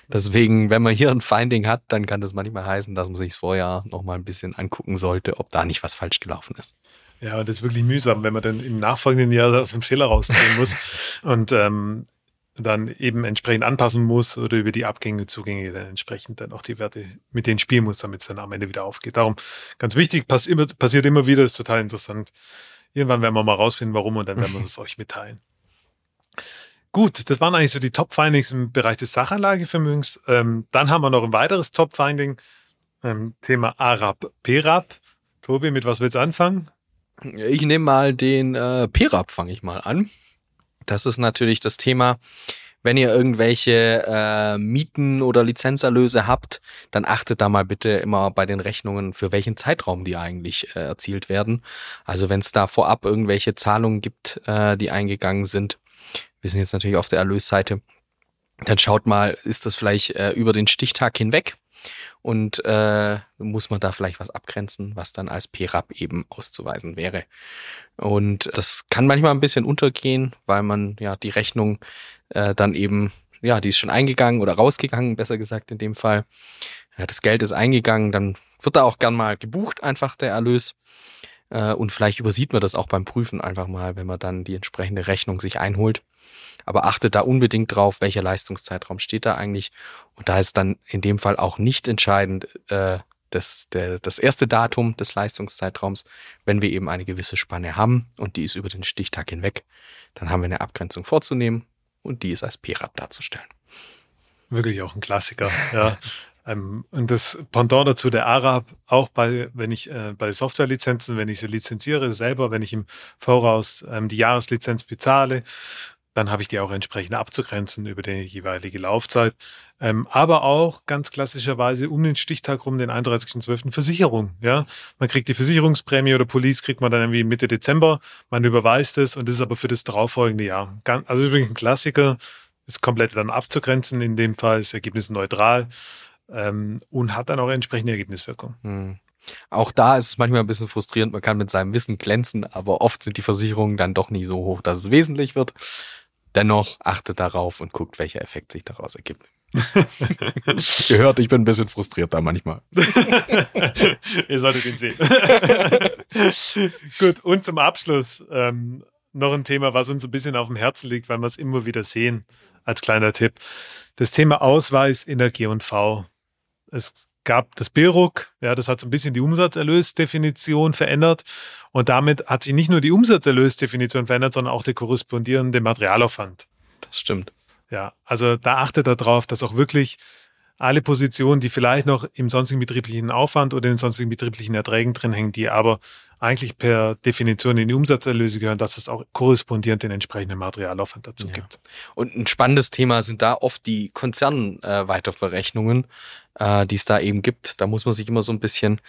Deswegen, wenn man hier ein Finding hat, dann kann das manchmal heißen, dass man sich vorher noch mal ein bisschen angucken sollte, ob da nicht was falsch gelaufen ist. Ja, das ist wirklich mühsam, wenn man dann im nachfolgenden Jahr aus dem Fehler rausgehen muss und ähm, dann eben entsprechend anpassen muss oder über die Abgänge, Zugänge dann entsprechend dann auch die Werte mit denen spielen muss, damit es dann am Ende wieder aufgeht. Darum ganz wichtig, pass immer, passiert immer wieder, ist total interessant. Irgendwann werden wir mal rausfinden, warum und dann werden wir es euch mitteilen. Gut, das waren eigentlich so die Top-Findings im Bereich des Sachanlagevermögens. Ähm, dann haben wir noch ein weiteres Top-Finding, ähm, Thema Arab-Perab. Tobi, mit was willst du anfangen? Ich nehme mal den äh, PRAP, fange ich mal an. Das ist natürlich das Thema, wenn ihr irgendwelche äh, Mieten oder Lizenzerlöse habt, dann achtet da mal bitte immer bei den Rechnungen, für welchen Zeitraum die eigentlich äh, erzielt werden. Also wenn es da vorab irgendwelche Zahlungen gibt, äh, die eingegangen sind, wir sind jetzt natürlich auf der Erlösseite, dann schaut mal, ist das vielleicht äh, über den Stichtag hinweg und äh, muss man da vielleicht was abgrenzen, was dann als PRAP eben auszuweisen wäre. Und das kann manchmal ein bisschen untergehen, weil man ja die Rechnung äh, dann eben, ja, die ist schon eingegangen oder rausgegangen, besser gesagt in dem Fall. Ja, das Geld ist eingegangen, dann wird da auch gern mal gebucht, einfach der Erlös. Äh, und vielleicht übersieht man das auch beim Prüfen einfach mal, wenn man dann die entsprechende Rechnung sich einholt. Aber achtet da unbedingt drauf, welcher Leistungszeitraum steht da eigentlich. Und da ist dann in dem Fall auch nicht entscheidend äh, das, der, das erste Datum des Leistungszeitraums, wenn wir eben eine gewisse Spanne haben und die ist über den Stichtag hinweg, dann haben wir eine Abgrenzung vorzunehmen und die ist als PRAP darzustellen. Wirklich auch ein Klassiker, ja. Ähm, und das Pendant dazu, der Arab, auch bei, wenn ich äh, bei Softwarelizenzen, wenn ich sie lizenziere selber, wenn ich im Voraus ähm, die Jahreslizenz bezahle, dann habe ich die auch entsprechend abzugrenzen über die jeweilige Laufzeit. Ähm, aber auch ganz klassischerweise um den Stichtag rum, den 31.12. Versicherung. Ja, man kriegt die Versicherungsprämie oder Police kriegt man dann irgendwie Mitte Dezember. Man überweist es und das ist aber für das darauffolgende Jahr. Ganz, also übrigens ein Klassiker, ist komplett dann abzugrenzen. In dem Fall ist Ergebnis neutral ähm, und hat dann auch entsprechende Ergebniswirkung. Hm. Auch da ist es manchmal ein bisschen frustrierend. Man kann mit seinem Wissen glänzen, aber oft sind die Versicherungen dann doch nicht so hoch, dass es wesentlich wird. Dennoch achtet darauf und guckt, welcher Effekt sich daraus ergibt. Ihr hört, ich bin ein bisschen frustriert da manchmal. Ihr solltet ihn sehen. Gut, und zum Abschluss ähm, noch ein Thema, was uns ein bisschen auf dem Herzen liegt, weil wir es immer wieder sehen, als kleiner Tipp. Das Thema Ausweis in der G&V. Es gab das BILRUC, ja, das hat so ein bisschen die Umsatzerlösdefinition verändert. Und damit hat sich nicht nur die Umsatzerlösdefinition verändert, sondern auch der korrespondierende Materialaufwand. Das stimmt. Ja, also da achtet darauf, dass auch wirklich alle Positionen, die vielleicht noch im sonstigen betrieblichen Aufwand oder in den sonstigen betrieblichen Erträgen drin hängen, die aber eigentlich per Definition in die Umsatzerlöse gehören, dass es auch korrespondierend den entsprechenden Materialaufwand dazu ja. gibt. Und ein spannendes Thema sind da oft die Konzernweiterverrechnungen, äh, äh, die es da eben gibt. Da muss man sich immer so ein bisschen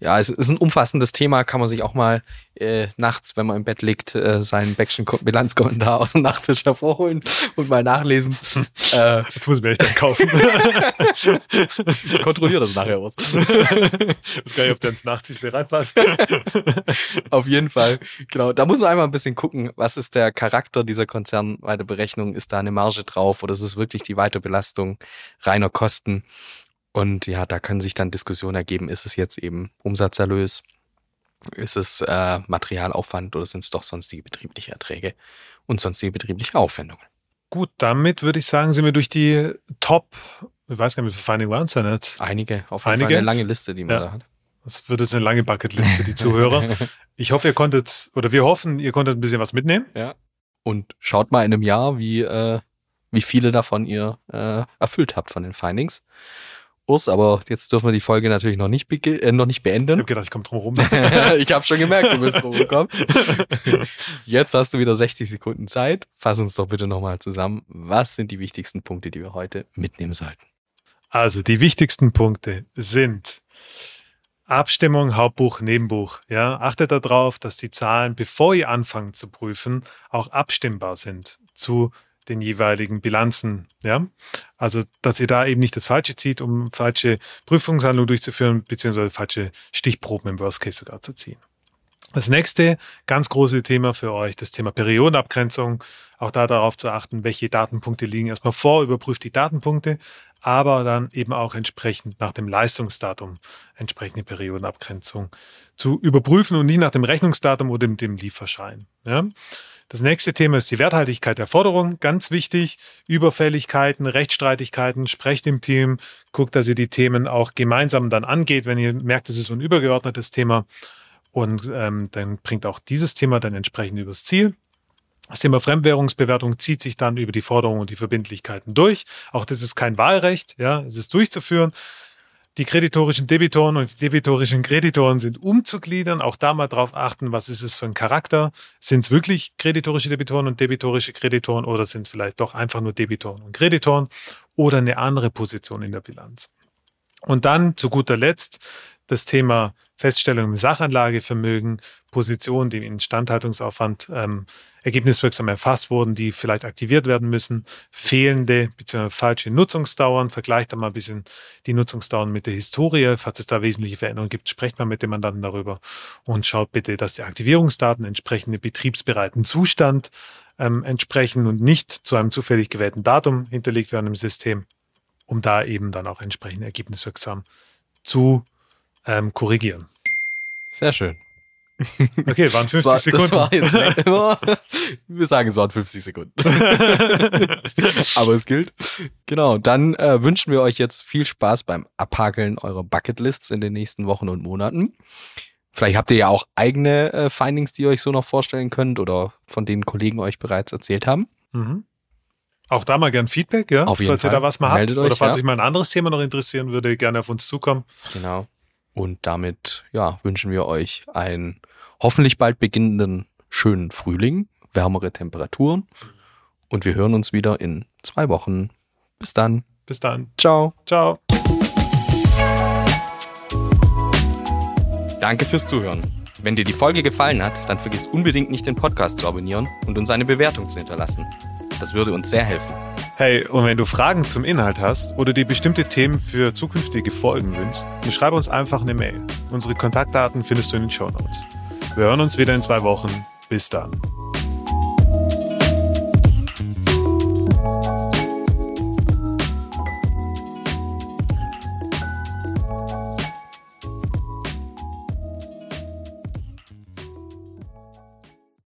ja, es ist ein umfassendes Thema, kann man sich auch mal äh, nachts, wenn man im Bett liegt, äh, seinen Beckschen Bilanzkommentar aus dem Nachttisch hervorholen und mal nachlesen. äh, Jetzt muss ich mir echt dann kaufen. Kontrolliere das nachher aus. Ich weiß gar nicht, ob der ins Nachttisch reinpasst. Auf jeden Fall. Genau. Da muss man einmal ein bisschen gucken, was ist der Charakter dieser Konzernweiterberechnung? Ist da eine Marge drauf oder ist es wirklich die Weiterbelastung reiner Kosten? Und ja, da können sich dann Diskussionen ergeben, ist es jetzt eben Umsatzerlös, ist es äh, Materialaufwand oder sind es doch sonstige betriebliche Erträge und sonstige betriebliche Aufwendungen. Gut, damit würde ich sagen, sind wir durch die Top, ich weiß gar nicht, wie viele Finding waren es denn jetzt? Einige, auf jeden Einige. Fall eine lange Liste, die man ja. da hat. Das wird jetzt eine lange Bucketlist für die Zuhörer. ich hoffe, ihr konntet, oder wir hoffen, ihr konntet ein bisschen was mitnehmen. Ja. Und schaut mal in einem Jahr, wie, äh, wie viele davon ihr äh, erfüllt habt von den Findings. Urs, aber jetzt dürfen wir die Folge natürlich noch nicht, äh, noch nicht beenden. Ich habe gedacht, ich komme drum rum. ich habe schon gemerkt, du bist drum gekommen. jetzt hast du wieder 60 Sekunden Zeit. Fass uns doch bitte nochmal zusammen. Was sind die wichtigsten Punkte, die wir heute mitnehmen sollten? Also, die wichtigsten Punkte sind Abstimmung, Hauptbuch, Nebenbuch. Ja, achtet darauf, dass die Zahlen, bevor ihr anfangt zu prüfen, auch abstimmbar sind zu den jeweiligen Bilanzen. Ja? Also, dass ihr da eben nicht das Falsche zieht, um falsche Prüfungshandlungen durchzuführen, beziehungsweise falsche Stichproben im Worst Case sogar zu ziehen. Das nächste ganz große Thema für euch, das Thema Periodenabgrenzung. Auch da darauf zu achten, welche Datenpunkte liegen erstmal vor, überprüft die Datenpunkte, aber dann eben auch entsprechend nach dem Leistungsdatum entsprechende Periodenabgrenzung zu überprüfen und nicht nach dem Rechnungsdatum oder dem, dem Lieferschein. Ja? Das nächste Thema ist die Werthaltigkeit der Forderung. Ganz wichtig. Überfälligkeiten, Rechtsstreitigkeiten. Sprecht im Team. Guckt, dass ihr die Themen auch gemeinsam dann angeht, wenn ihr merkt, es ist so ein übergeordnetes Thema. Und ähm, dann bringt auch dieses Thema dann entsprechend übers Ziel. Das Thema Fremdwährungsbewertung zieht sich dann über die Forderungen und die Verbindlichkeiten durch. Auch das ist kein Wahlrecht, ja, es ist durchzuführen. Die kreditorischen Debitoren und die debitorischen Kreditoren sind umzugliedern. Auch da mal drauf achten, was ist es für ein Charakter? Sind es wirklich kreditorische Debitoren und debitorische Kreditoren oder sind es vielleicht doch einfach nur Debitoren und Kreditoren oder eine andere Position in der Bilanz? Und dann zu guter Letzt das Thema Feststellung im Sachanlagevermögen, Positionen, die im Instandhaltungsaufwand ähm, ergebniswirksam erfasst wurden, die vielleicht aktiviert werden müssen, fehlende bzw. falsche Nutzungsdauern. Vergleicht da mal ein bisschen die Nutzungsdauern mit der Historie. Falls es da wesentliche Veränderungen gibt, sprecht mal mit dem Mandanten darüber und schaut bitte, dass die Aktivierungsdaten entsprechend dem betriebsbereiten Zustand ähm, entsprechen und nicht zu einem zufällig gewählten Datum hinterlegt werden im System, um da eben dann auch entsprechend ergebniswirksam zu ähm, korrigieren. Sehr schön. Okay, waren 50 war, Sekunden. Das war jetzt wir sagen, es waren 50 Sekunden. Aber es gilt. Genau, dann äh, wünschen wir euch jetzt viel Spaß beim Abhakeln eurer Bucketlists in den nächsten Wochen und Monaten. Vielleicht habt ihr ja auch eigene äh, Findings, die ihr euch so noch vorstellen könnt oder von denen Kollegen euch bereits erzählt haben. Mhm. Auch da mal gern Feedback, ja? Auf jeden falls Fall. ihr da was mal Meldet habt. Euch, oder falls ja. euch mal ein anderes Thema noch interessieren würde, gerne auf uns zukommen. Genau. Und damit, ja, wünschen wir euch einen hoffentlich bald beginnenden schönen Frühling, wärmere Temperaturen. Und wir hören uns wieder in zwei Wochen. Bis dann. Bis dann. Ciao. Ciao. Danke fürs Zuhören. Wenn dir die Folge gefallen hat, dann vergiss unbedingt nicht den Podcast zu abonnieren und uns eine Bewertung zu hinterlassen. Das würde uns sehr helfen. Hey, und wenn du Fragen zum Inhalt hast oder dir bestimmte Themen für zukünftige Folgen wünschst, dann schreib uns einfach eine Mail. Unsere Kontaktdaten findest du in den Show Notes. Wir hören uns wieder in zwei Wochen. Bis dann.